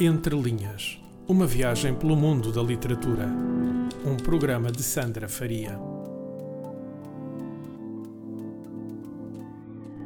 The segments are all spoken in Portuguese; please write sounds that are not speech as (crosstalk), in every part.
Entre Linhas Uma viagem pelo mundo da literatura. Um programa de Sandra Faria.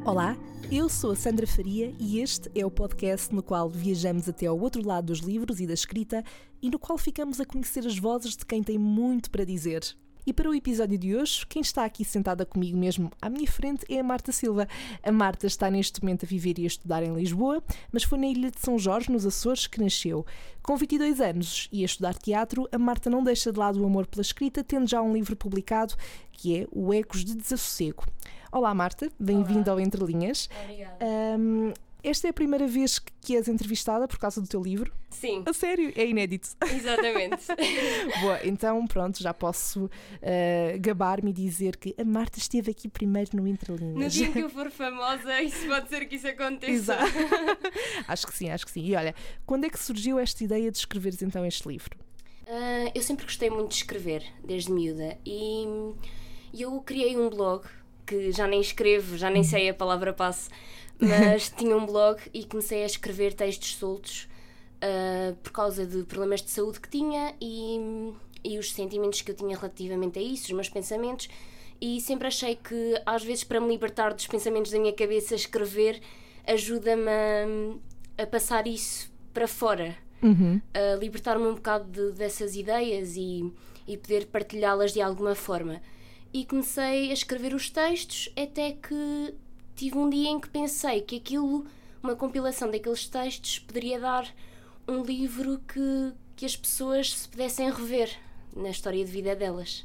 Olá, eu sou a Sandra Faria e este é o podcast no qual viajamos até ao outro lado dos livros e da escrita e no qual ficamos a conhecer as vozes de quem tem muito para dizer. E para o episódio de hoje, quem está aqui sentada comigo mesmo à minha frente é a Marta Silva. A Marta está neste momento a viver e a estudar em Lisboa, mas foi na Ilha de São Jorge, nos Açores, que nasceu. Com 22 anos e a estudar teatro, a Marta não deixa de lado o amor pela escrita, tendo já um livro publicado que é O Ecos de Desassossego. Olá, Marta, bem-vinda ao Entre Linhas. Obrigada. Um, esta é a primeira vez que és entrevistada por causa do teu livro? Sim, A sério, é inédito. exatamente. (laughs) Boa, então pronto, já posso uh, gabar-me e dizer que a Marta esteve aqui primeiro no Entre No dia que eu (laughs) for famosa, isso pode ser que isso aconteça. Exato. (laughs) acho que sim, acho que sim. E olha, quando é que surgiu esta ideia de escreveres então este livro? Ah, eu sempre gostei muito de escrever, desde miúda. E eu criei um blog, que já nem escrevo, já nem sei a palavra passe, mas tinha um blog e comecei a escrever textos soltos ah, por causa de problemas de saúde que tinha e, e os sentimentos que eu tinha relativamente a isso, os meus pensamentos. E sempre achei que, às vezes, para me libertar dos pensamentos da minha cabeça, escrever ajuda-me a, a passar isso para fora a libertar-me um bocado de- dessas ideias e, e poder partilhá-las de alguma forma. E comecei a escrever os textos até que tive um dia em que pensei que aquilo, uma compilação daqueles textos, poderia dar um livro que, que as pessoas se pudessem rever na história de vida delas.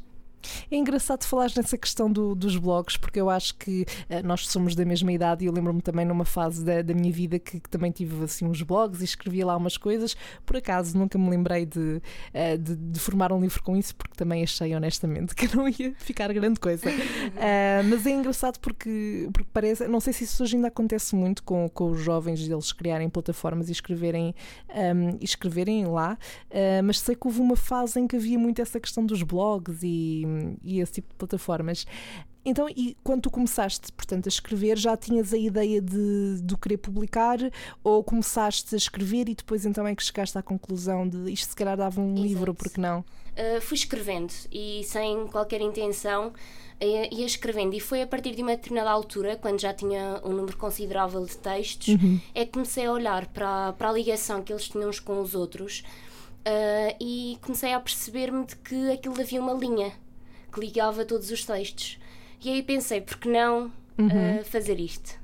É engraçado falar nessa questão do- dos blogs, porque eu acho que eh, nós somos da mesma idade e eu lembro-me também numa fase da, da minha vida que, que também tive assim uns blogs e escrevia lá umas coisas. Por acaso nunca me lembrei de, eh, de, de formar um livro com isso, porque também achei honestamente (laughs) que não ia ficar grande coisa. Ah, (laughs) mas é engraçado porque, porque parece, não sei se isso hoje ainda acontece muito com, com os jovens deles criarem plataformas e escreverem, ahm, e escreverem lá, mas sei que houve uma fase em que havia muito essa questão dos blogs e, e esse tipo de plataformas. Então, e quando tu começaste, portanto, a escrever, já tinhas a ideia de, de querer publicar ou começaste a escrever e depois então é que chegaste à conclusão de isto se calhar dava um Exato. livro, porque não? Uh, fui escrevendo e sem qualquer intenção uh, ia escrevendo e foi a partir de uma determinada altura quando já tinha um número considerável de textos é que comecei a olhar para, para a ligação que eles tinham uns com os outros uh, e comecei a perceber-me de que aquilo havia uma linha que ligava todos os textos e aí pensei, por que não uh, fazer isto?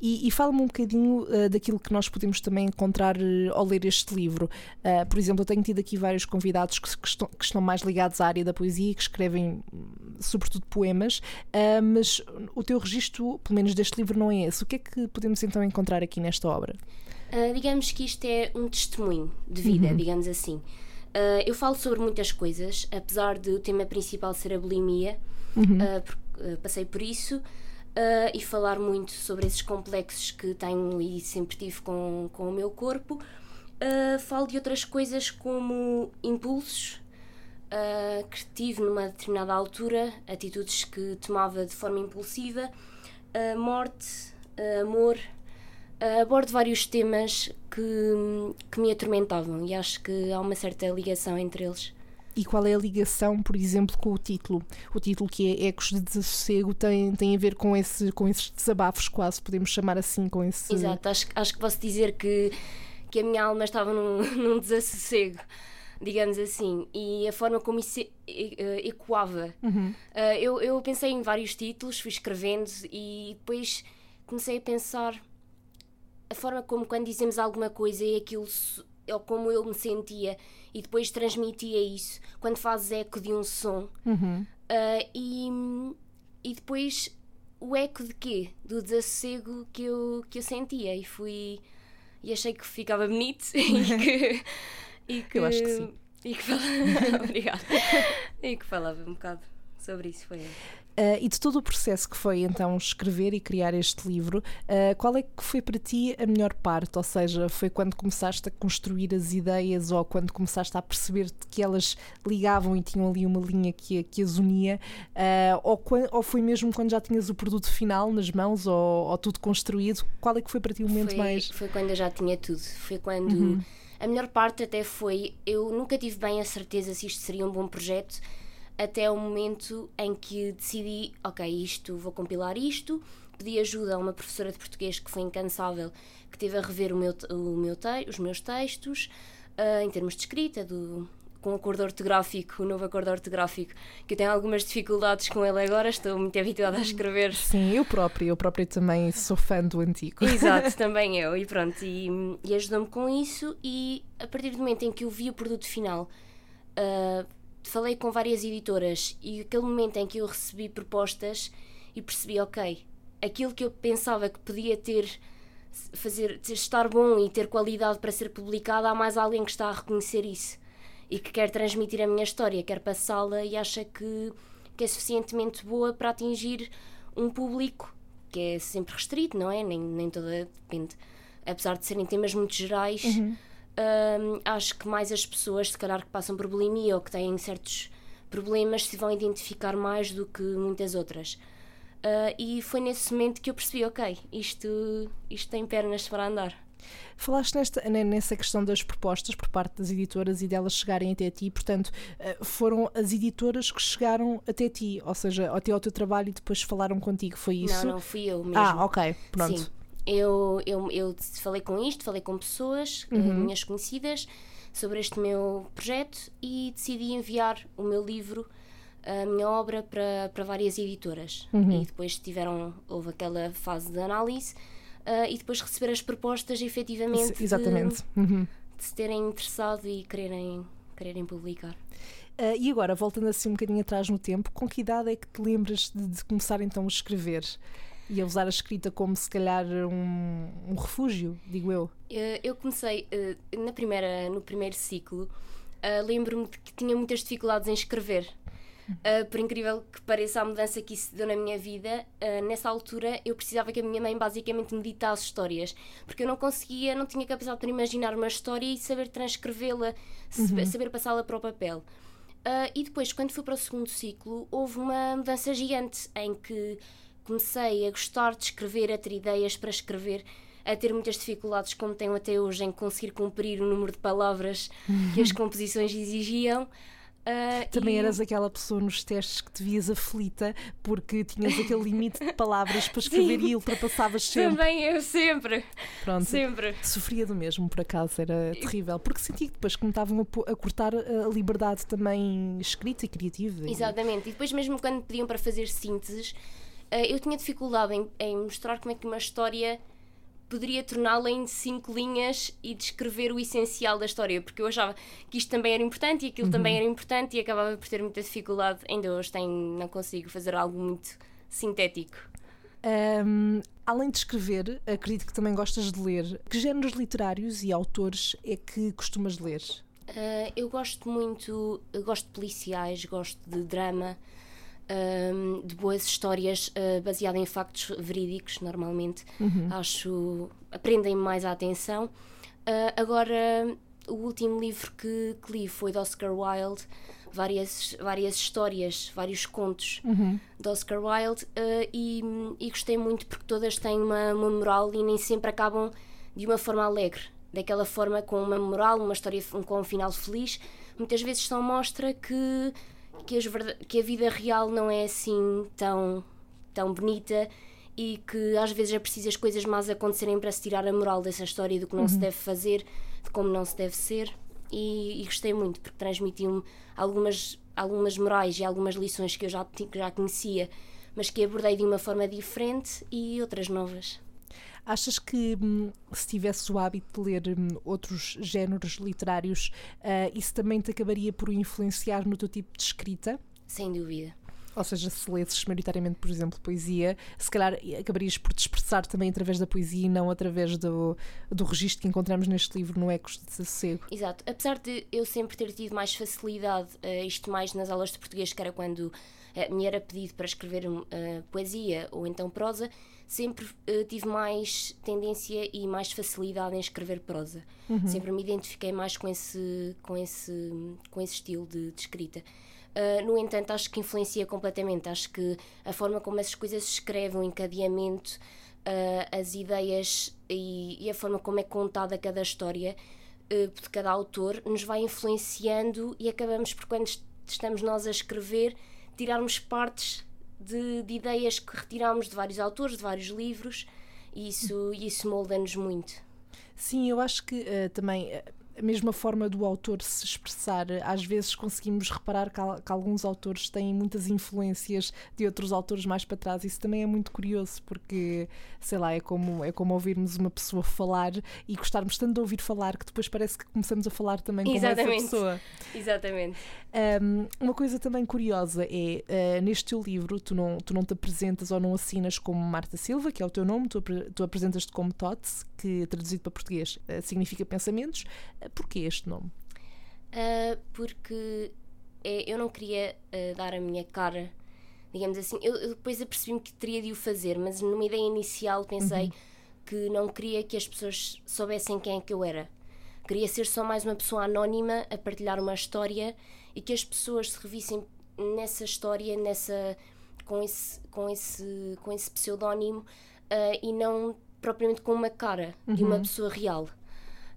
E, e fala-me um bocadinho uh, daquilo que nós podemos também encontrar uh, ao ler este livro. Uh, por exemplo, eu tenho tido aqui vários convidados que, que estão, que estão mais ligados à área da poesia e que escrevem, hum, sobretudo, poemas, mas o teu registro, pelo menos deste livro, não é esse. O que é que podemos então encontrar aqui nesta obra? Digamos que isto é um testemunho de vida, digamos assim. Uh, eu falo sobre muitas coisas, apesar de o tema principal ser a bulimia, uh, porque, uh, passei por isso, e falar muito sobre esses complexos que tenho e sempre tive com, com o meu corpo. Falo de outras coisas como impulsos que tive numa determinada altura, atitudes que tomava de forma impulsiva, morte, amor. Abordo vários temas que, que me atormentavam e acho que há uma certa ligação entre eles. E qual é a ligação, por exemplo, com o título? O título que é Ecos de Desassossego tem, tem a ver com, esse, com esses desabafos, quase podemos chamar assim, com esse. Exato, acho, acho que posso dizer que, que a minha alma estava num, (laughs) num desassossego, digamos assim, e a forma como isso e- e- ecoava. Uh, eu, eu pensei em vários títulos, fui escrevendo e depois comecei a pensar a forma como quando dizemos alguma coisa e aquilo so- ou como eu me sentia e depois transmitia isso quando fazes eco de um som Uhum. Uh, e, e depois o eco de quê? Do desassossego que eu, que eu sentia e fui e achei que ficava bonito (laughs) e que, e que Eu acho que sim. e que falava, (laughs) obrigada e que falava um bocado sobre isso foi Uh, e de todo o processo que foi então escrever e criar este livro, uh, qual é que foi para ti a melhor parte? Ou seja, foi quando começaste a construir as ideias ou quando começaste a perceber que elas ligavam e tinham ali uma linha que, que as unia? Uh, ou, ou foi mesmo quando já tinhas o produto final nas mãos ou, ou tudo construído? Qual é que foi para ti o momento foi, mais. foi quando eu já tinha tudo foi quando A melhor parte até foi, eu nunca tive bem a certeza se isto seria um bom projeto, até o momento em que decidi, ok, isto, vou compilar isto, pedi ajuda a uma professora de português que foi incansável, que teve a rever o meu, o meu te, os meus textos, uh, em termos de escrita, do, com o acordo ortográfico, o novo acordo ortográfico, que eu tenho algumas dificuldades com ele agora, estou muito habituada a escrever. Sim, eu própria, eu própria também sou fã do antigo. Exato, (laughs) também eu, e pronto, e, e ajudou-me com isso e a partir do momento em que eu vi o produto final, uh, falei com várias editoras e aquele momento em que eu recebi propostas e percebi, ok, aquilo que eu pensava que podia ter fazer estar bom e ter qualidade para ser publicado, há mais alguém que está a reconhecer isso e que quer transmitir a minha história, quer passá-la e acha que, que é suficientemente boa para atingir um público que é sempre restrito, não é? Nem, nem toda. Depende. Apesar de serem temas muito gerais, uhum. Hum, acho que mais as pessoas, se calhar, que passam por bulimia ou que têm certos problemas, se vão identificar mais do que muitas outras. Uh, e foi nesse momento que eu percebi: ok, isto, isto tem pernas para andar. Falaste nesta, nessa questão das propostas por parte das editoras e delas chegarem até ti, portanto, eh, foram as editoras que chegaram até ti, ou seja, até ao teu trabalho e depois falaram contigo, foi isso? Não, não fui eu mesmo. Ah, ok, pronto. Sim. Eu, eu, eu falei com isto, falei com pessoas, eh, uhum. minhas conhecidas, sobre este meu projeto e decidi enviar o meu livro a minha obra para, para várias editoras uhum. e depois tiveram houve aquela fase de análise uh, e depois receber as propostas efetivamente Exatamente. De, uhum. de, se terem interessado e quererem, quererem publicar. Uh, e agora, voltando assim um bocadinho atrás no tempo, com que idade é que te lembras de, de começar então a escrever? E a usar a escrita como se calhar um, um refúgio, digo eu? Uh, eu comecei uh, na primeira, no primeiro ciclo, lembro-me de que tinha muitas dificuldades em escrever. Uh, por incrível que pareça a mudança que isso deu na minha vida, uh, nessa altura eu precisava que a minha mãe basicamente me ditasse histórias, porque eu não conseguia, não tinha capacidade para imaginar uma história e saber transcrevê-la, uhum. saber passá-la para o papel. Uh, e depois, quando fui para o segundo ciclo, houve uma mudança gigante em que comecei a gostar de escrever, a ter ideias para escrever, a ter muitas dificuldades, como tenho até hoje, em conseguir cumprir o número de palavras que as (laughs) composições exigiam. Uh, Também e... eras aquela pessoa nos testes que te vias aflita porque tinhas aquele limite de palavras para escrever Sim. e ultrapassavas sempre. Também eu sempre. Pronto. Sempre. Sofria do mesmo, por acaso, era terrível. Porque sentia que depois que me estavam a, a, cortar a liberdade também escrita e criativa. Exatamente. E depois, mesmo quando pediam para fazer sínteses, eu tinha dificuldade em, em mostrar como é que uma história poderia torná-la em cinco linhas e descrever o essencial da história, porque eu achava que isto também era importante e aquilo uhum. também era importante e acabava por ter muita dificuldade. Ainda hoje tenho, não consigo fazer algo muito sintético. Um, além de escrever, acredito que também gostas de ler. Que géneros literários e autores é que costumas ler? Uh, eu gosto muito, eu gosto de policiais, gosto de drama, um, de boas histórias uh, baseadas em factos verídicos, normalmente. Uhum. Acho. aprendem mais a atenção. Uh, agora, o último livro que, que, li foi de Oscar Wilde, várias, várias histórias, vários contos uhum. de Oscar Wilde, uh, e, e, gostei muito porque todas têm uma, uma moral e nem sempre acabam de uma forma alegre. Daquela forma, com uma moral, uma história com um final feliz, muitas vezes só mostra que que, as, que a vida real não é assim tão, tão bonita e que às vezes é preciso as coisas más acontecerem para se tirar a moral dessa história do que não uhum. se deve fazer, de como não se deve ser. E, e gostei muito porque transmitiu-me algumas, algumas morais e algumas lições que eu já, que já conhecia, mas que abordei de uma forma diferente e outras novas. Achas que hum, se tivesse o hábito de ler hum, outros géneros literários, uh, isso também te acabaria por influenciar no teu tipo de escrita? Sem dúvida. Ou seja, se lesses maioritariamente, por exemplo, poesia, se calhar acabarias por te expressar também através da poesia e não através do, do registro que encontramos neste livro no Ecos de Sossego. Exato. Apesar de eu sempre ter tido mais facilidade, uh, isto mais nas aulas de português, que era quando uh, me era pedido para escrever uh, poesia ou então prosa, sempre uh, tive mais tendência e mais facilidade em escrever prosa. Uhum. Sempre me identifiquei mais com esse, com esse, com esse estilo de, de escrita. Uh, no entanto, acho que influencia completamente. Acho que a forma como essas coisas se escrevem, o encadeamento, uh, as ideias e, e, a forma como é contada cada história uh, de cada autor nos vai influenciando e acabamos por, quando estamos nós a escrever, tirarmos partes de, de ideias que retiramos de vários autores, de vários livros, e isso, isso molda-nos muito. Sim, eu acho que uh, também a mesma forma do autor se expressar, às vezes conseguimos reparar que, que, alguns autores têm muitas influências de outros autores mais para trás. Isso também é muito curioso, porque, sei lá, é como, é como ouvirmos uma pessoa falar e gostarmos tanto de ouvir falar que depois parece que começamos a falar também com essa pessoa. Exatamente. Um, uma coisa também curiosa é, uh, neste teu livro, tu não, tu não te apresentas ou não assinas como Marta Silva, que é o teu nome, tu, tu apresentas-te como Tots, que traduzido para português uh, significa pensamentos. Porquê este nome? Uh, porque é, eu não queria uh, dar a minha cara, digamos assim. Eu, eu depois apercebi-me que teria de o fazer, mas numa ideia inicial pensei uhum. que não queria que as pessoas soubessem quem é que eu era. Queria ser só mais uma pessoa anónima a partilhar uma história e que as pessoas se revissem nessa história, nessa com esse com esse com esse pseudónimo uh, e não propriamente com uma cara uhum. de uma uhum. pessoa real.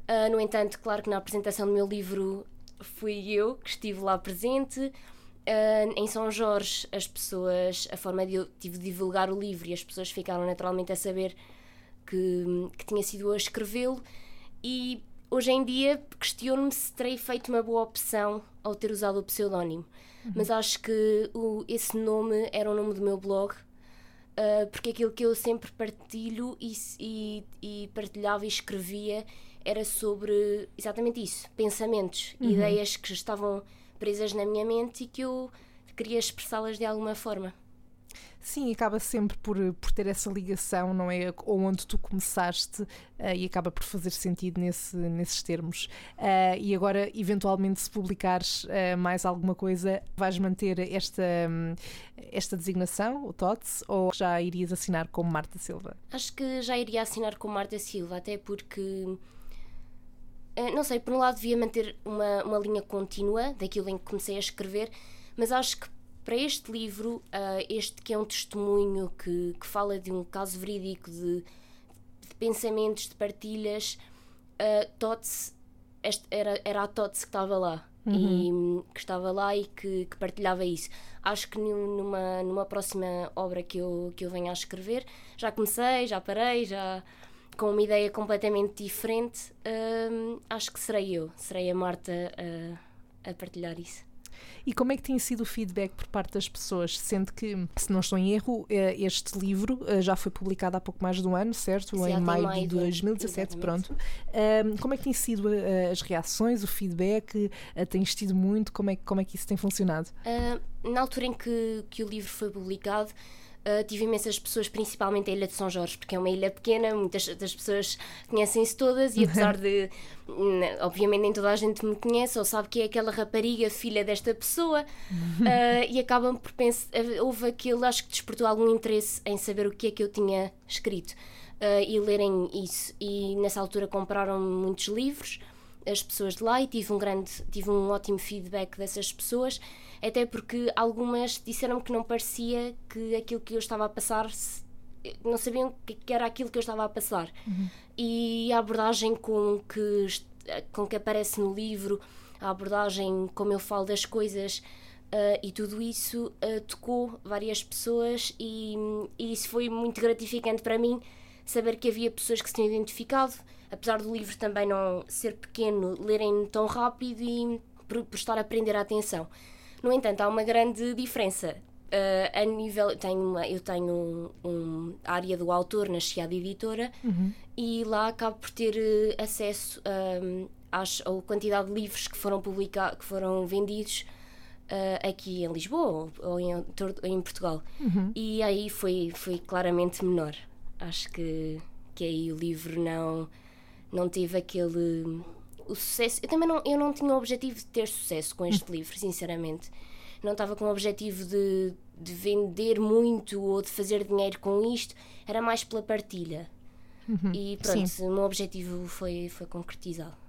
Uh, no entanto, claro que na apresentação do meu livro fui eu que estive lá presente. Uh, em São Jorge, as pessoas, a forma de eu tive de divulgar o livro e as pessoas ficaram naturalmente a saber que, que tinha sido eu a escrevê-lo. E hoje em dia questiono-me se terei feito uma boa opção ao ter usado o pseudónimo. Uhum. Mas acho que o, esse nome era o nome do meu blog, uh, porque aquilo que eu sempre partilho e, e, e partilhava e escrevia era sobre exatamente isso: pensamentos, uhum. ideias que estavam presas na minha mente e que eu queria expressá-las de alguma forma. Sim, acaba sempre por, por ter essa ligação, não é? Onde tu começaste uh, e acaba por fazer sentido nesse, nesses termos. Uh, e agora, eventualmente, se publicares uh, mais alguma coisa, vais manter esta, um, esta designação, o TOTS, ou já irias assinar como Marta Silva? Acho que já iria assinar como Marta Silva, até porque eh, não sei, por um lado devia manter uma, uma linha contínua daquilo em que comecei a escrever, mas acho que para este livro, uh, este que é um testemunho que, que fala de um caso verídico de, de pensamentos, de partilhas, uh, Tots, este, era, era a Tots que estava lá. Uhum. E que estava lá e que, que, partilhava isso. Acho que numa, numa próxima obra que eu, que eu venha a escrever, já comecei, já parei, já com uma ideia completamente diferente, hum, acho que serei eu, serei a Marta a, a partilhar isso. E como é que tem sido o feedback por parte das pessoas? Sendo que, se não estou em erro, eh, este livro eh, já foi publicado há pouco mais de um ano, certo? Sim, em maio, maio de 2017, exatamente. pronto. Como é que têm sido eh, as reações, o feedback? Tens tido muito? Como é, como é que isso tem funcionado? Uh, na altura em que, que o livro foi publicado, Uh, tive imensas pessoas, principalmente a Ilha de São Jorge, porque é uma ilha pequena, muitas das pessoas conhecem-se todas e (laughs) apesar de, obviamente, nem toda a gente me conhece ou sabe que é aquela rapariga, filha desta pessoa, uh, (laughs) e acabam por pensar, houve aquilo, acho que despertou algum interesse em saber o que é que eu tinha escrito uh, e lerem isso. E nessa altura compraram muitos livros as pessoas de lá e tive um grande, tive um ótimo feedback dessas pessoas, até porque algumas disseram que não parecia que aquilo que eu estava a passar não sabiam que era aquilo que eu estava a passar. Uhum. E a abordagem com que, com que aparece no livro, a abordagem como eu falo das coisas uh, e tudo isso uh, tocou várias pessoas e, e isso foi muito gratificante para mim saber que havia pessoas que se tinham identificado apesar do livro também não ser pequeno, lerem tão rápido e por, por estar a prender a atenção. No entanto, há uma grande diferença. Uh, a nível, eu tenho, uma, eu tenho um, um, a área do autor na Chiada Editora uhum. e lá acabo por ter uh, acesso uh, às, à quantidade de livros que foram publicados, que foram vendidos uh, aqui em Lisboa ou em, em Portugal. Uhum. E aí foi, foi claramente menor. Acho que, que aí o livro não não tive aquele o sucesso. Eu também não, eu não tinha o objetivo de ter sucesso com este livro, sinceramente. Não estava com o objetivo de, de vender muito ou de fazer dinheiro com isto, era mais pela partilha. Uhum, e pronto, sim. o meu objetivo foi, foi concretizado.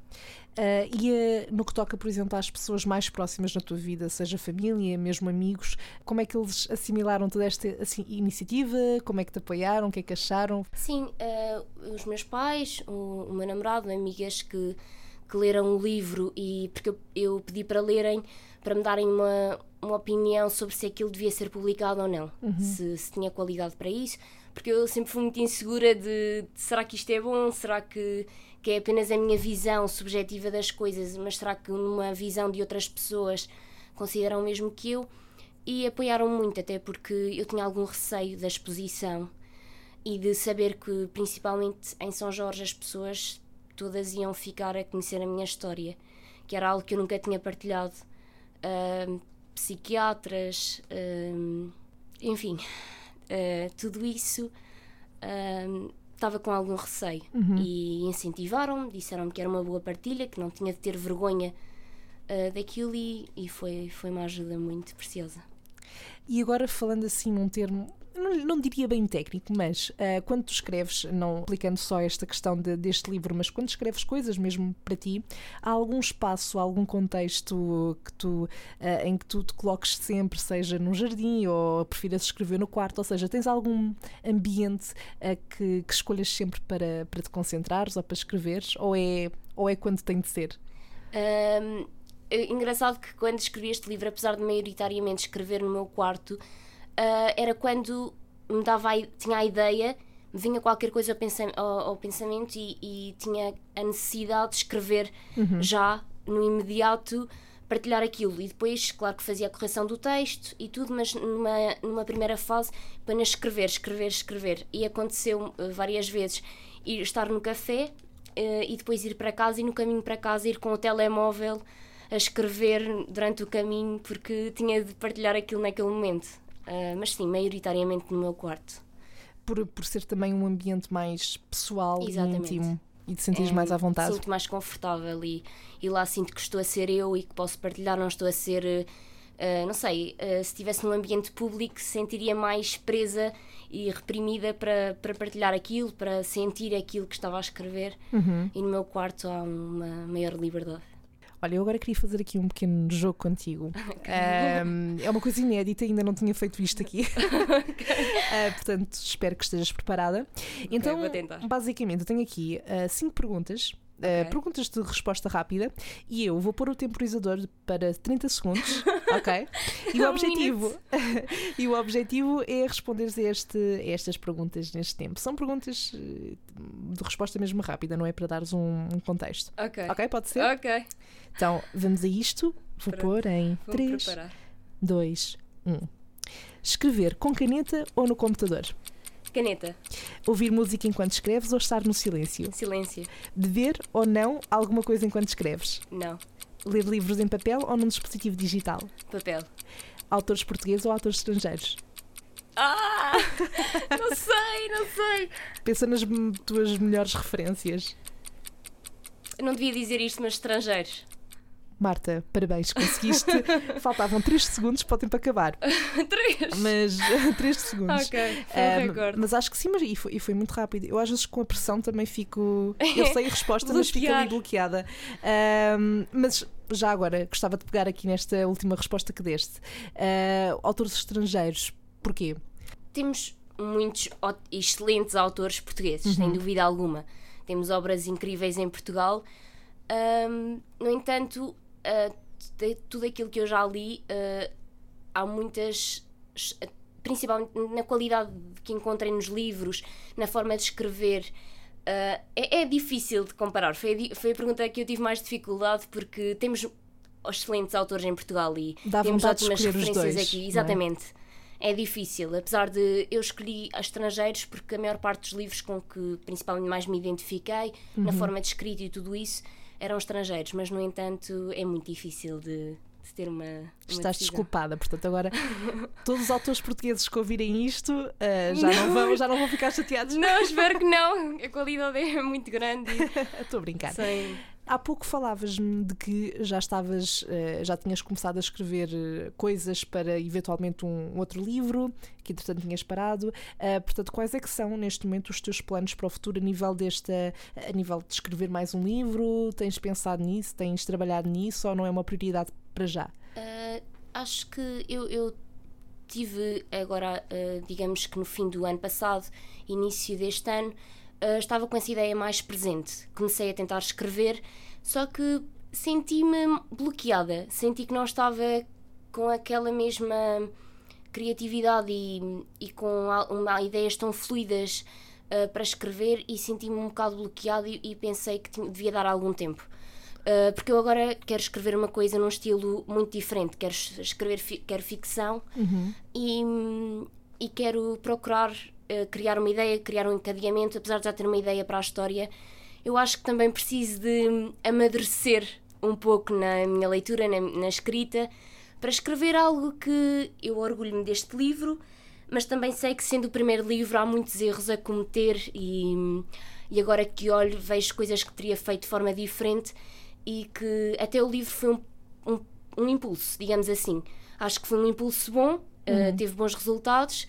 Uh, e uh, no que toca, por exemplo, às pessoas mais próximas na tua vida, seja família, mesmo amigos, como é que eles assimilaram toda esta assim, iniciativa? Como é que te apoiaram? O que é que acharam? Sim, uh, os meus pais, o, o, meu namorado, amigas que, que leram o livro e porque eu, eu pedi para lerem para me darem uma, uma opinião sobre se aquilo devia ser publicado ou não, Uhum. se, se tinha qualidade para isso, porque eu sempre fui muito insegura de, de será que isto é bom, será que, que é apenas a minha visão subjetiva das coisas, mas será que numa visão de outras pessoas consideram o mesmo que eu? E apoiaram muito, até porque eu tinha algum receio da exposição e de saber que, principalmente em São Jorge, as pessoas todas iam ficar a conhecer a minha história, que era algo que eu nunca tinha partilhado. Ahm, psiquiatras, ahm, enfim, ah, tudo isso ahm, estava com algum receio e incentivaram-me, disseram-me que era uma boa partilha, que não tinha de ter vergonha ah, daquilo e, e foi, foi uma ajuda muito preciosa. E agora falando assim num termo, não, não diria bem técnico, mas ah, quando tu escreves, não aplicando só esta questão de- deste livro, mas quando escreves coisas mesmo para ti, há algum espaço, algum contexto que tu, ah, em que tu te coloques sempre, seja num jardim ou prefiras escrever no quarto, ou seja, tens algum ambiente ah, que, que escolhas sempre para, para te concentrares ou para escreveres, ou é, ou é quando tem de ser? Ahm, é engraçado que quando escrevi este livro, apesar de maioritariamente escrever no meu quarto, ah, era quando me dava tinha a ideia, me vinha qualquer coisa ao, pensam- ao- ao pensamento e, e tinha a necessidade de escrever já no imediato partilhar aquilo. E depois, claro que fazia a correção do texto e tudo, mas numa, numa primeira fase apenas escrever, escrever, escrever. E aconteceu eh, várias vezes ir estar no café eh, e depois ir para casa e no caminho para casa ir com o telemóvel a escrever durante o caminho porque tinha de partilhar aquilo naquele momento. Ah, mas sim, maioritariamente no meu quarto. Por, por ser também um ambiente mais pessoal Exatamente. e íntimo e te sentires É, mais à vontade. Sinto mais confortável e, e lá sinto que estou a ser eu e que posso partilhar, não estou a ser. eh, não sei, eh, se estivesse num ambiente público, sentiria mais presa e reprimida para, para partilhar aquilo, para sentir aquilo que estava a escrever. Uhum. E no meu quarto há uma maior liberdade. Olha, eu agora queria fazer aqui um pequeno jogo contigo. (laughs) Ahm, é uma coisa inédita, ainda não tinha feito isto aqui. (laughs) Ah, portanto, espero que estejas preparada. Então, basicamente, eu tenho aqui ah, cinco perguntas. Ah, Ok. perguntas de resposta rápida e eu vou pôr o temporizador para 30 segundos, (laughs) ok? E o objetivo, (laughs) e o objetivo é responderes a, este, a estas perguntas neste tempo. São perguntas eh, de resposta mesmo rápida, não é para dares um, um contexto. Ok. Ok, pode ser? Ok. Então, vamos a isto. Vou Pronto. pôr em Vou 3, preparar. 2, 1. Escrever com caneta ou no computador? Caneta. Ouvir música enquanto escreves ou estar no silêncio? Silêncio. Beber ou não alguma coisa enquanto escreves? Não. Ler livros em papel ou num dispositivo digital? Papel. Autores portugueses ou autores estrangeiros? Ah! (laughs) não sei, não sei. Pensa nas tuas melhores referências. Eu não devia dizer isto, mas estrangeiros. Marta, parabéns, conseguiste. (laughs) Faltavam 3 segundos para o tempo acabar. (laughs) Três. Mas (laughs) 3 segundos. Ok, foi um recorde. mas acho que sim, mas e foi, e foi muito rápido. Eu às vezes com a pressão também fico. Eu sei a resposta, mas fico ali bloqueada. Mas já agora gostava de pegar aqui nesta última resposta que deste. Ah, autores estrangeiros, porquê? Temos muitos excelentes autores portugueses, sem dúvida alguma. Temos obras incríveis em Portugal. Ahm, no entanto, ah, de tudo aquilo que eu já li, ah, há muitas, principalmente na qualidade que encontrei nos livros, na forma de escrever. ah, é, é difícil de comparar. Foi foi a pergunta que eu tive mais dificuldade porque temos excelentes autores em Portugal e Dá temos ótimas referências dois, aqui. não é? Exatamente. É difícil, apesar de eu escolhi estrangeiros porque a maior parte dos livros com que principalmente mais me identifiquei, na Uhum. forma de escrita e tudo isso, eram estrangeiros, mas no entanto é muito difícil de, de ter uma. uma Estás decisão. desculpada, portanto, agora (laughs) todos os autores portugueses que ouvirem isto ah, já, não. vão, já não vão ficar chateados. Não, (laughs) espero que não. A qualidade é muito grande. Estou a brincar. Sem... Há pouco falavas-me de que já estavas, eh, já tinhas começado a escrever eh, coisas para eventualmente um outro livro, que entretanto tinhas parado. Ah, portanto, quais é que são neste momento os teus planos para o futuro a nível desta, a nível de escrever mais um livro? Tens pensado nisso? Tens trabalhado nisso ou não é uma prioridade para já? Ah, acho que eu, eu tive agora, ah, digamos que no fim do ano passado, início deste ano, uh, estava com essa ideia mais presente. Comecei a tentar escrever, só que senti-me bloqueada. Senti que não estava com aquela mesma criatividade e, e com uma, ideias tão fluidas uh, para escrever e senti-me um bocado bloqueada e, e pensei que tinha, devia dar algum tempo. Uh, porque eu agora quero escrever uma coisa num estilo muito diferente. Quero escrever fi quero ficção uhum. e, e quero procurar uh, criar uma ideia, criar um encadeamento. Apesar de já ter uma ideia para a história, eu acho que também preciso de amadurecer um pouco na minha leitura, na, na escrita, para escrever algo que eu orgulho-me deste livro, mas também sei que, sendo o primeiro livro, há muitos erros a cometer e, e agora que olho, vejo coisas que teria feito de forma diferente e que até o livro foi um, um, um impulso, digamos assim. Acho que foi um impulso bom, uhum. uh, teve bons resultados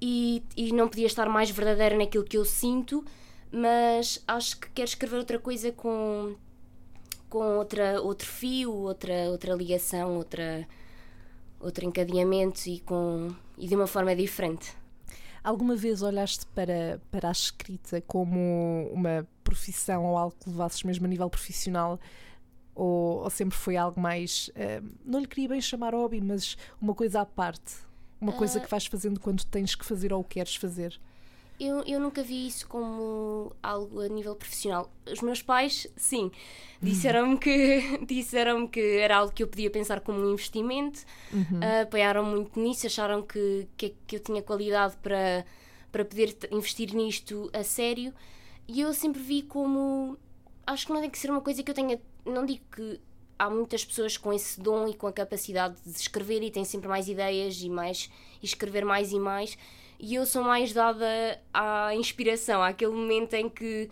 e, e não podia estar mais verdadeira naquilo que eu sinto, mas acho que quero escrever outra coisa com com outra outro fio, outra outra ligação, outra outro encadeamento e, com, e de uma forma diferente. Alguma vez olhaste para, para a escrita como uma profissão ou algo que levasses mesmo a nível profissional? Ou, ou sempre foi algo mais. Uh, não lhe queria bem chamar hobby, mas uma coisa à parte? Uma coisa uh, que vais fazendo quando tens que fazer ou queres fazer? eu, eu nunca vi isso como algo a nível profissional. Os meus pais, sim, disseram-me que, (laughs) disseram que era algo que eu podia pensar como um investimento, uhum. uh, apoiaram muito nisso, acharam que, que, que, eu tinha qualidade para, para poder investir nisto a sério. E eu sempre vi como. Acho que não tem que ser uma coisa que eu tenha. Não digo que há muitas pessoas com esse dom e com a capacidade de escrever e têm sempre mais ideias e mais e escrever mais e mais e eu sou mais dada à inspiração, àquele momento em que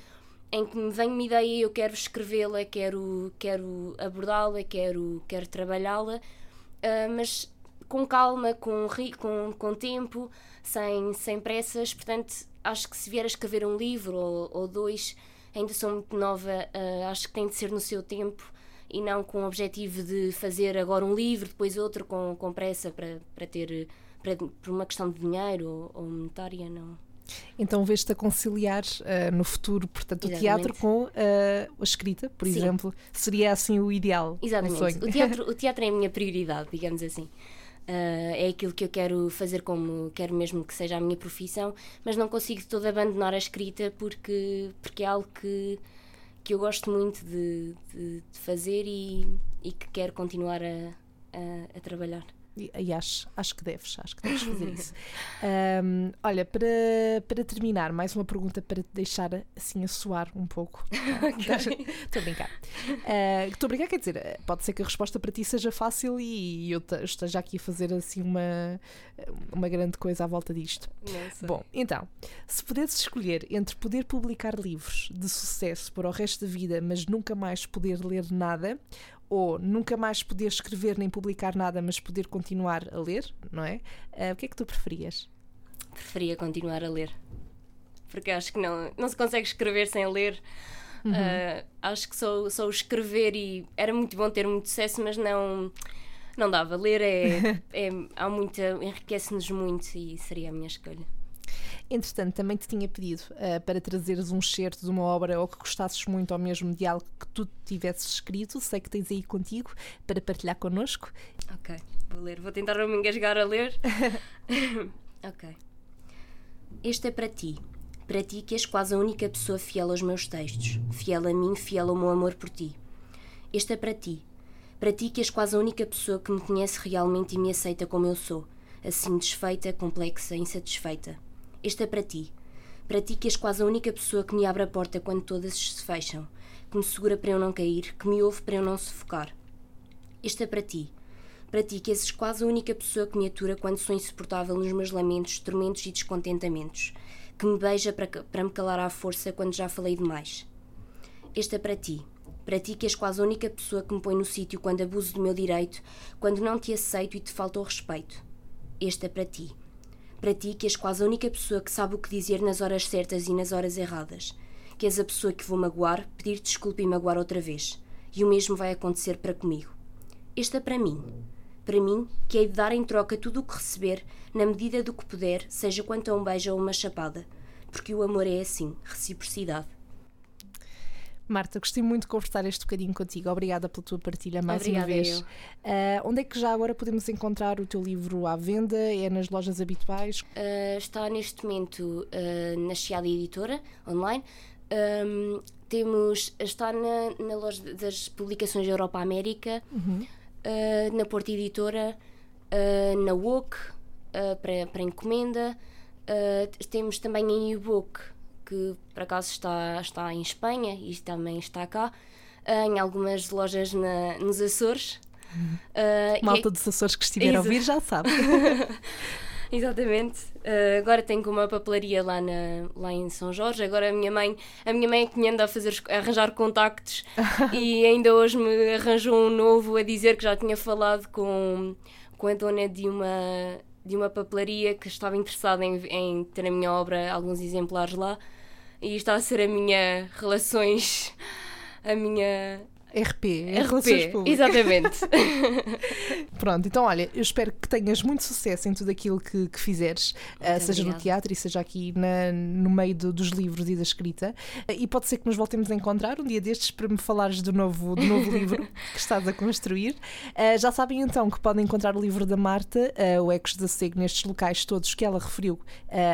em que me vem uma ideia e eu quero escrevê-la, quero, quero abordá-la, quero, quero trabalhá-la, uh, mas com calma, com, com, com tempo, sem, sem pressas. Portanto, acho que se vier a escrever um livro ou, ou dois, ainda sou muito nova, uh, acho que tem de ser no seu tempo e não com o objetivo de fazer agora um livro, depois outro com, com pressa para, para ter para, por uma questão de dinheiro ou, ou monetária, não. Então vês-te a conciliar uh, no futuro, portanto, Exatamente. o teatro com uh, a escrita, por Sim. exemplo, seria assim o ideal. Exatamente. O, teatro, o teatro é a minha prioridade, digamos assim. Uh, é aquilo que eu quero fazer como quero mesmo que seja a minha profissão, mas não consigo de todo abandonar a escrita porque, porque é algo que, que eu gosto muito de, de, de fazer e, e que quero continuar a, a, a trabalhar. E, acho, acho que deves, acho que deves fazer isso. (laughs) Um, olha, para, para terminar, mais uma pergunta para te deixar assim a soar um pouco. (laughs) Estou a brincar. Uh, estou a brincar, quer dizer, pode ser que a resposta para ti seja fácil e eu esteja aqui a fazer assim uma, uma grande coisa à volta disto. Bom, então, se pudesses escolher entre poder publicar livros de sucesso para o resto da vida, mas nunca mais poder ler nada, ou nunca mais poder escrever nem publicar nada, mas poder continuar a ler, não é? Uh, o que é que tu preferias? Preferia continuar a ler. Porque acho que não, não se consegue escrever sem ler. Uhum. Uh, acho que só, só escrever e era muito bom ter muito sucesso, mas não, não dava. Ler é, (laughs) é há muita, enriquece-nos muito e seria a minha escolha. Entretanto, também te tinha pedido uh, para trazeres um excerto de uma obra ou que gostasses muito ou mesmo de algo que tu tivesses escrito. Sei que tens aí contigo para partilhar connosco. Ok, vou ler. Vou tentar não me engasgar a ler. (laughs) ok. Este é para ti. Para ti que és quase a única pessoa fiel aos meus textos. Fiel a mim, fiel ao meu amor por ti. Este é para ti. Para ti que és quase a única pessoa que me conhece realmente e me aceita como eu sou. Assim desfeita, complexa, insatisfeita este é para ti. Para ti que és quase a única pessoa que me abre a porta quando todas se fecham, que me segura para eu não cair, que me ouve para eu não sufocar. Este é para ti. Para ti que és quase a única pessoa que me atura quando sou insuportável nos meus lamentos, tormentos e descontentamentos, que me beija para, para me calar à força quando já falei demais. Este é para ti. Para ti que és quase a única pessoa que me põe no sítio quando abuso do meu direito, quando não te aceito e te falta o respeito. Este é para ti. Para ti, que és quase a única pessoa que sabe o que dizer nas horas certas e nas horas erradas. Que és a pessoa que vou magoar, pedir desculpa e magoar outra vez. E o mesmo vai acontecer para comigo. Este é para mim. Para mim, que hei de dar em troca tudo o que receber, na medida do que puder, seja quanto a um beijo ou uma chapada. porque o amor é assim, reciprocidade. Marta, gostei muito de conversar este bocadinho contigo. Obrigada pela tua partilha mais Obrigada uma vez. Uh, onde é que já agora podemos encontrar o teu livro à venda? É nas lojas habituais? Uh, está neste momento uh, na Chiada Editora, online. Um, temos, está na, na, loja das publicações Europa América, uhum. na Porta Editora, na WOC, para, para encomenda. temos também em e-book que por acaso está, está em Espanha e também está cá, uh, em algumas lojas na, nos Açores. Uh, Malta é... dos Açores que estiver a ouvir já sabe. (laughs) Exatamente. Uh, agora tenho uma papelaria lá, na, lá em São Jorge. Agora a minha mãe, a minha mãe é que me anda a, fazer, a arranjar contactos (laughs) e ainda hoje me arranjou um novo a dizer que já tinha falado com, com a dona de uma, de uma papelaria que estava interessada em, em ter a minha obra, alguns exemplares lá e está a ser a minha relações, a minha RP, RP, exatamente. (laughs) Pronto, então olha, eu espero que tenhas muito sucesso em tudo aquilo que, que fizeres, uh, seja no teatro e seja aqui na, no meio do, dos livros e da escrita. Uh, e pode ser que nos voltemos a encontrar um dia destes para me falares do novo, do novo livro (laughs) que estás a construir. Uh, já sabem então que podem encontrar o livro da Marta, o Ecos da Sego, nestes locais todos que ela referiu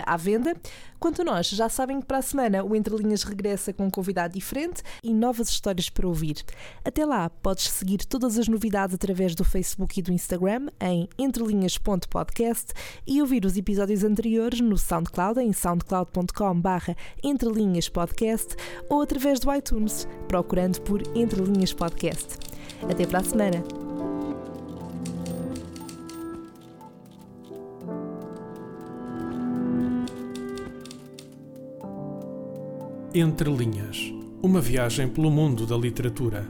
à venda. Quanto a nós, já sabem que para a semana o Entre Linhas regressa com um convidado diferente e novas histórias para ouvir. Até lá, podes seguir todas as novidades através do Facebook e do Instagram em entrelinhas.podcast e ouvir os episódios anteriores no SoundCloud em soundcloud.com/barra entrelinhaspodcast ou através do iTunes, procurando por Entre Linhas Podcast. Até para a semana! Entre Linhas Uma viagem pelo mundo da literatura